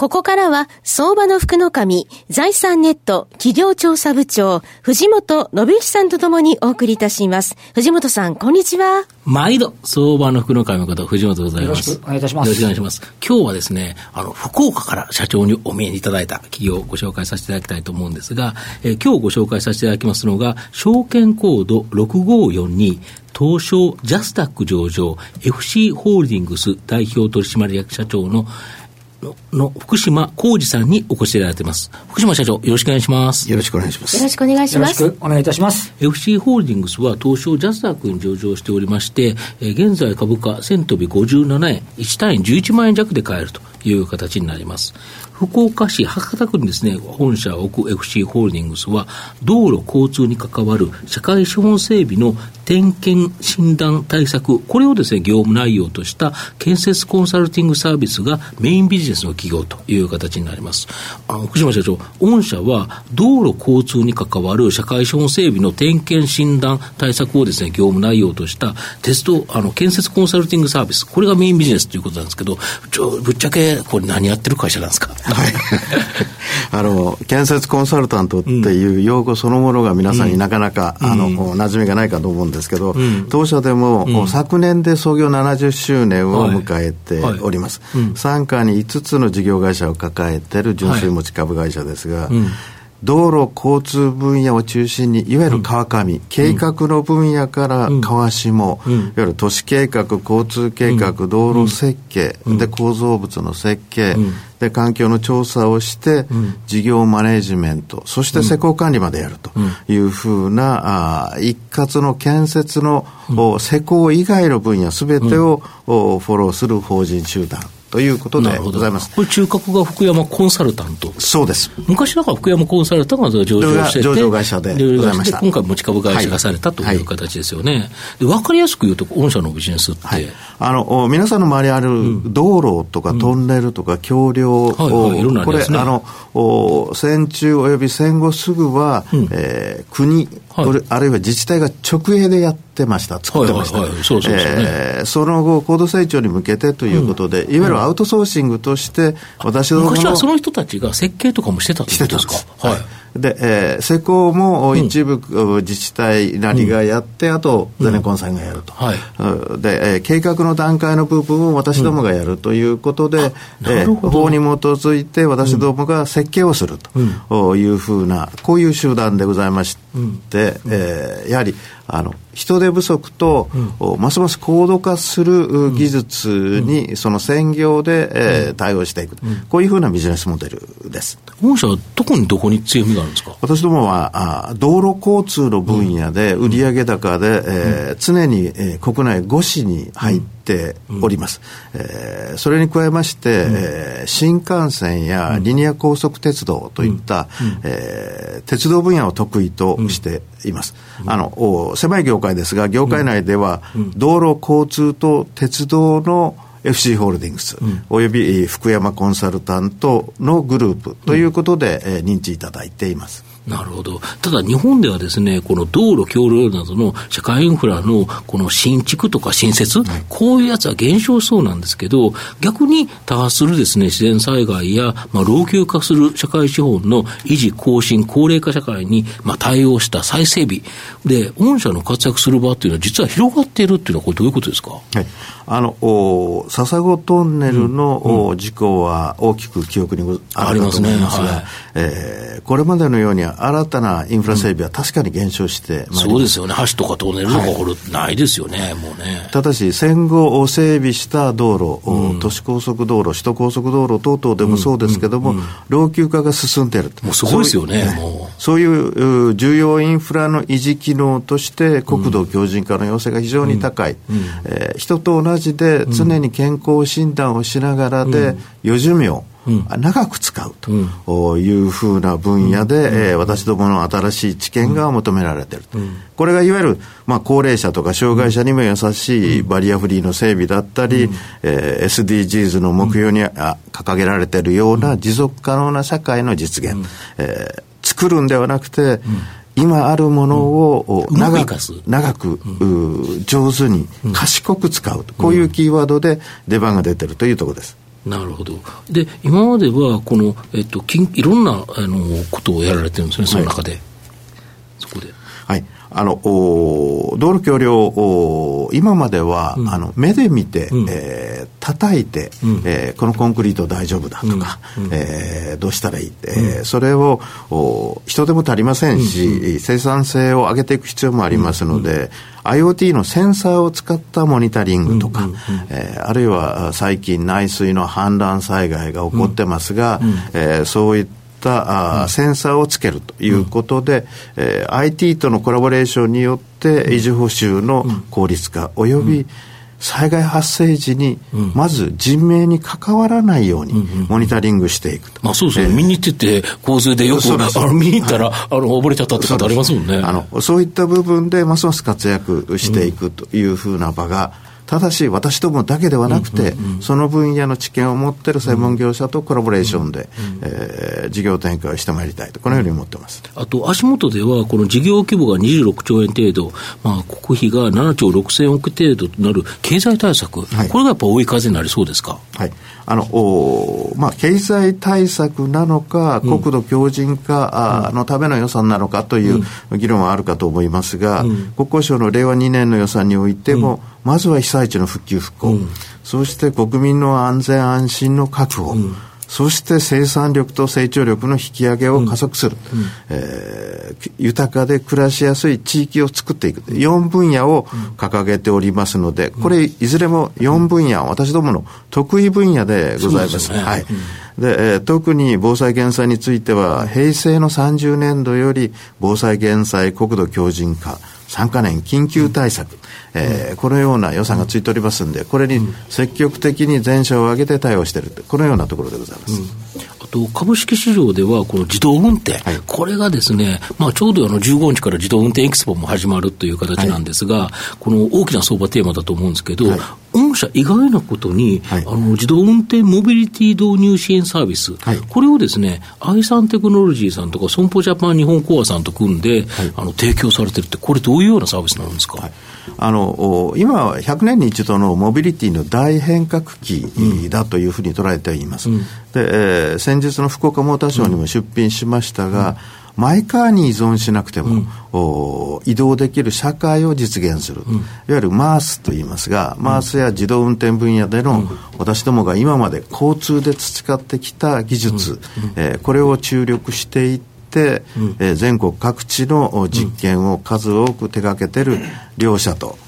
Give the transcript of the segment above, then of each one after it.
ここからは、相場の福の神、財産ネット企業調査部長、藤本信之さんとともにお送りいたします。藤本さん、こんにちは。毎度、相場の福の神の方、藤本でございます。よろしくお願いいたします。よろしくお願いします。今日はですね、あの、福岡から社長にお見えいただいた企業をご紹介させていただきたいと思うんですが、えー、今日ご紹介させていただきますのが、証券コード6542、東証ジャスタック上場 FC ホールディングス代表取締役社長のの福島浩二さんにお越しいただいています。福島社長、よろしくお願いします。よろしくお願いします。よろしくお願いします。よろしくお願いいたします。FC ホールディングスは東証ジャスダックに上場しておりまして、えー、現在株価1000飛び57円、1単位11万円弱で買えるという形になります。福岡市博多区にですね、本社を置く FC ホールディングスは、道路交通に関わる社会資本整備の点検診断対策、これをですね、業務内容とした建設コンサルティングサービスがメインビジネスの企業という形になります。あの、福島社長、御社は道路交通に関わる社会資本整備の点検診断対策をですね、業務内容とした鉄道、あの、建設コンサルティングサービス、これがメインビジネスということなんですけど、ちょぶっちゃけ、これ何やってる会社なんですか？はい、あの建設コンサルタントっていう用語そのものが皆さんになかなか、うん、あの馴染みがないかと思うんですけど、うん、当社でも、うん、昨年で創業70周年を迎えております、はいはい、傘下に5つの事業会社を抱えている純粋持ち株会社ですが、道路交通分野を中心にいわゆる川上、うん、計画の分野から川下、うん、いわゆる都市計画交通計画、うん、道路設計、で構造物の設計、で環境の調査をして、事業マネジメントそして施工管理までやるというふうな、あ一括の建設の、施工以外の分野すべてを、フォローする法人集団ということでございます。これ中核が福山コンサルタントそうです。昔だから福山コンサルタントが上場してて、上場会社でございました。今回持ち株会社がされたという形ですよね。で分かりやすく言うと、御社のビジネスって。はい、あの、皆さんの周りにある道路とかトンネルとか橋梁を、これ、あの、戦中および戦後すぐは、うえ国、はい、あるいは自治体が直営でやってました、作ってました。その後、高度成長に向けてということで、いわゆるアウトソーシングとして、私ども昔はその人たちが設計とかもしてたってことですか？はい。で、えー、施工も一部、うん、自治体なりがやって、うん、あとゼネコンさんがやると、うん。はい、で、えー、計画の段階の部分を私どもがやるということで、うん、えー、法に基づいて私どもが設計をするというふうな、こういう集団でございまして、うん、えー、やはりあの人手不足と、うん、ますます高度化する技術に、その専業で、えー、対応していく、こういうふうなビジネスモデルです。御社はどこにどこに強みがあるんですか？私どもはあ道路交通の分野で売上高で、うん、えー、常に、えー、国内5市に入ってております、うん、えー、それに加えまして、うん、えー、新幹線やリニア高速鉄道といった、うん、えー、鉄道分野を得意としています、あの狭い業界ですが業界内では、道路交通と鉄道の FC ホールディングス、および福山コンサルタントのグループということで、えー、認知いただいています。なるほど。ただ日本ではですね、この道路、橋梁などの社会インフラのこの新築とか新設、はい、こういうやつは減少そうなんですけど、逆に多発するですね、自然災害や、まあ、老朽化する社会資本の維持、更新、高齢化社会に、まあ、対応した再整備で、御社の活躍する場っていうのは実は広がっているっていうのはこれどういうことですか、はいあのお笹子トンネルの、うん、事故は大きく記憶にあるかと思いますが、すね。はい、えー、これまでのように新たなインフラ整備は確かに減少してま、そうですよね、橋とかトンネルとか掘る、はい、ないですよね、もうね。ただし、戦後整備した道路、うん、都市高速道路、首都高速道路等々でもそうですけども、うんうん、老朽化が進んでいるもうすごいですよね、もう。そういう重要インフラの維持機能として、国土強靭化の要請が非常に高い、えー、人と同じで常に健康診断をしながらで、余寿命、長く使うというふうな分野で、えー、私どもの新しい知見が求められている。これがいわゆる、まあ、高齢者とか障害者にも優しいバリアフリーの整備だったり、えー、SDGs の目標に掲げられているような持続可能な社会の実現、えー、作るんではなくて、今あるものを長く、長く、上手に賢く使う、こういうキーワードで出番が出てるというところです。なるほど。で、今までは、この、えっと、いろんな、あの、ことをやられてるんですね、その中で。はい、そこで。はい。あの、道路橋梁、今までは、うん、あの、目で見て、うん、えー、叩いて、うん、えー、このコンクリート大丈夫だとか、うん、えー、どうしたらいい、えー、それを人でも足りませんし、生産性を上げていく必要もありますので、IoT のセンサーを使ったモニタリングとか、えー、あるいは最近内水の氾濫災害が起こってますが、うん、えー、そういったったあ、センサーをつけるということで、うん、えー、IT とのコラボレーションによって維持補修の効率化および、災害発生時に、まず人命に関わらないように、モニタリングしていくまあそうですね、見に行ってて、洪水でよく、あの見に行ったら、あの溺れちゃったってことありますもんね。あのそういった部分で、ますます活躍していくというふうな場が、ただし私どもだけではなくて、その分野の知見を持っている専門業者とコラボレーションで、えー、事業展開をしてまいりたいと、このように思ってます。あと、足元では、この事業規模が26兆円程度、まあ、国費が7兆6000億程度となる経済対策、はい、これがやっぱ追い風になりそうですか？はい。あのおまあ、経済対策なのか、国土強靭化、のための予算なのかという議論はあるかと思いますが、国交省の令和2年の予算においても、まずは被災地の復旧復興、そして国民の安全安心の確保、そして生産力と成長力の引き上げを加速する、うん。うん、えー、豊かで暮らしやすい地域を作っていく。4分野を掲げておりますのでこれいずれも4分野私どもの得意分野でございます。すね、はい、で、えー、特に防災減災については平成の30年度より防災減災国土強靭化3か年緊急対策、えー、このような予算がついておりますんで、これに積極的に全社を挙げて対応しているこのようなところでございます。あと株式市場では、この自動運転、はい、これがですね、まあ、ちょうどあの15日から自動運転エキスポも始まるという形なんですが、はい、この大きな相場テーマだと思うんですけど、はい、御社、意外なことに、はい、あの自動運転モビリティ導入支援サービス、はい、これをですね、アイサンテクノロジーさんとか、損保ジャパン日本コアさんと組んで、はい、あの提供されてるって、これ、どういうようなサービスなんですか？あの今、100年に一度のモビリティの大変革期だというふうに捉えています。うん、で、えー、先日の福岡モーターショーにも出品しましたが、うん。マイカーに依存しなくても、うん、移動できる社会を実現する、うん、いわゆるマースと言いますが、マースや自動運転分野での、私どもが今まで交通で培ってきた技術、えー、これを注力していって、うん、えー、全国各地の実験を数多く手掛けてる両者と、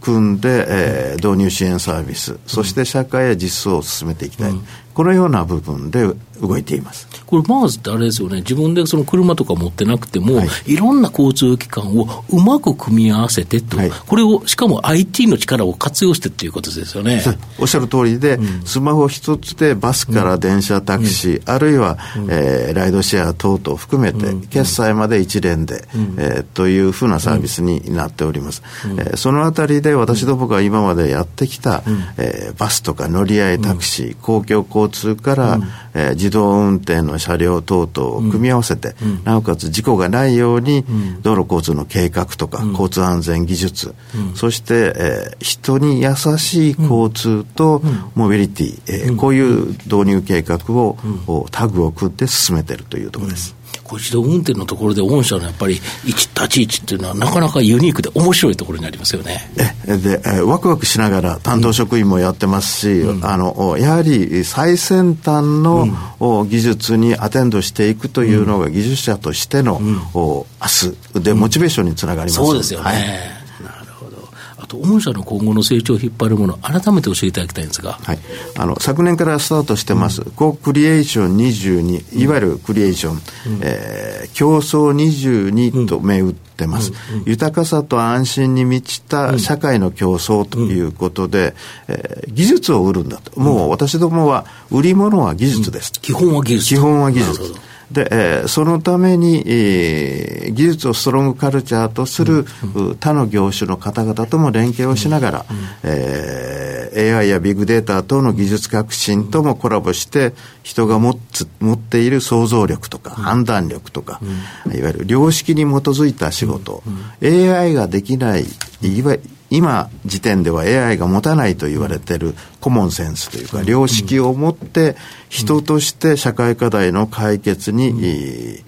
組んで、えー、導入支援サービス、そして社会へ実装を進めていきたい、このような部分で動いています。これ、マーズってあれですよね、自分でその車とか持ってなくても、はい、いろんな交通機関をうまく組み合わせてと、はい、これを、しかも IT の力を活用してっていうことですよね。おっしゃる通りで、うん、スマホ一つでバスから電車、タクシー、うん、あるいは、うん、えー、ライドシェア等々含めて、決済まで一連で、うん、えー、というふうなサービスになっております。うん、えー、そのあたりで私どもが今までやってきた、うん、えー、バスとか乗り合いタクシー、公共交通から、えー、自動運転の車両等々を組み合わせて、うん、なおかつ事故がないように、道路交通の計画とか、交通安全技術、そして、えー、人に優しい交通とモビリティ、えー、こういう導入計画を、タグを組んで進めているというところです。こう自動運転のところで御社のやっぱり立ち位置っていうのはなかなかユニークで面白いところになりますよね。えでえワクワクしながら担当職員もやってますし、うん、あのやはり最先端の、うん、技術にアテンドしていくというのが技術者としての、うん、明日でモチベーションにつながります、そうですよね。はいかと、御社の今後の成長を引っ張るもの、改めて教えていただきたいんですが、はい、あの昨年からスタートしてます、うん、コクリエーション22、いわゆるクリエーション、うん、えー、競争22と銘打ってます、うん。うん、豊かさと安心に満ちた社会の競争ということで、うん、えー、技術を売るんだと、もう私どもは、売り物は技術です。基本は技術。基本は技術。で、えー、そのために、えー、技術をストロングカルチャーとする、うん、他の業種の方々とも連携をしながら、うん、えー、AI やビッグデータ等の技術革新ともコラボして、人が持つ持っている想像力とか、判断力とか、うん、いわゆる良識に基づいた仕事、AI ができない、いわ今時点では AI が持たないと言われているコモンセンスというか、良識を持って人として社会課題の解決に、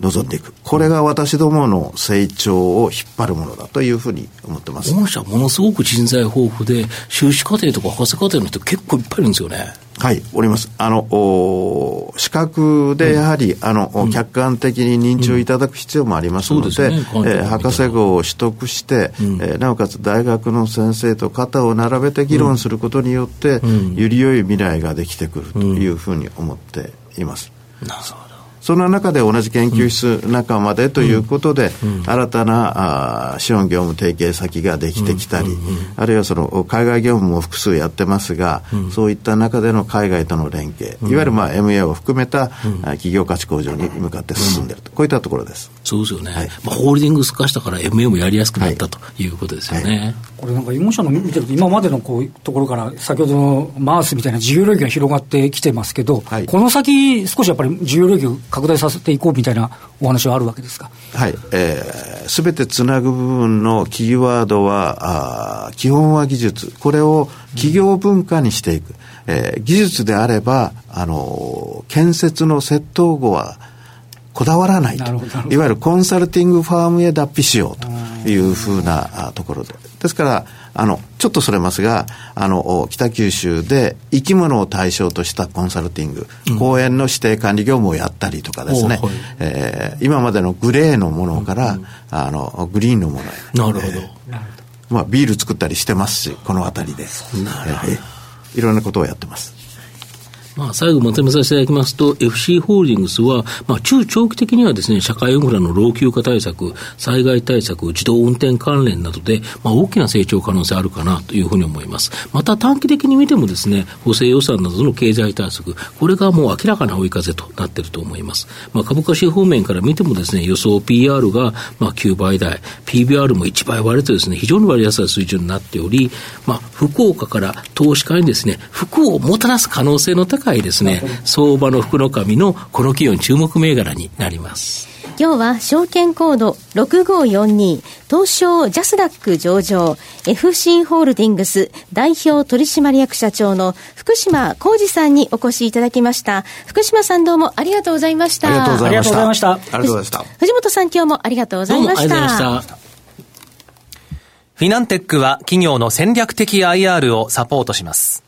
臨んでいく。これが私どもの成長を引っ張るものだというふうに思ってます。御社ものすごく人材豊富で、修士課程とか博士課程の人結構いっぱいいるんですよね。はい、おります。あの、お資格でやはり、うん、あの、うん、客観的に認知をいただく必要もありますので、うんね、えー、博士号を取得して、うん、えー、なおかつ大学の先生と肩を並べて議論することによって、より良い未来ができてくるというふうに思っています。なるほど。そんな中で同じ研究室仲間でということで、新たなあ資本業務提携先ができてきたり、あるいはその海外業務も複数やってますが、そういった中での海外との連携、いわゆるまあ MA を含めた、企業価値向上に向かって進んでいると、こういったところです。そうですよね。はい、まあ、ホールディングス化したから MA もやりやすくなった、ということですよね。はいはい、これなんか、4社の見てると、今までのこういうところから、先ほどのマースみたいな自由領域が広がってきてますけど、この先、少しやっぱり自由領域を拡大させていこうみたいなお話はあるわけですか？はい。えー、すべてつなぐ部分のキーワードは、あ基本は技術。これを企業文化にしていく。えー、技術であれば、あの、建設の窃盗後は、こだわらないと。いわゆるコンサルティングファームへ脱皮しようというふうなところで。ですから、あの、ちょっとそれますが、あの、北九州で生き物を対象としたコンサルティング、うん、公園の指定管理業務をやったりとかですね、はい、えー、今までのグレーのものから、うん、あの、グリーンのものへ。なるほど。まあ、ビール作ったりしてますし、この辺りで。なるほど。いろんなことをやってます。まあ、最後まとめさせていただきますと、FC ホールディングスは、まあ、中長期的にはですね、社会インフラの老朽化対策、災害対策、自動運転関連などで、まあ、大きな成長可能性あるかなというふうに思います。また短期的に見てもですね、補正予算などの経済対策、これがもう明らかな追い風となっていると思います。まあ、株価指方面から見てもですね、予想 PR がまあ9倍台、PBR も1倍割れてですね、非常に割安な水準になっており、まあ、福岡から投資家にですね、福をもたらす可能性の高い高いですね、相場の福の神のこの企業に注目銘柄になります。今日は証券コード6542東証ジャスダック上場 FC ホールディングス代表取締役社長の福島浩二さんにお越しいただきました。福島さんどうもありがとうございました。ありがとうございました。ありがとうございました。藤本さん今日もありがとうございました。フィナンテックは企業の戦略的 IR をサポートします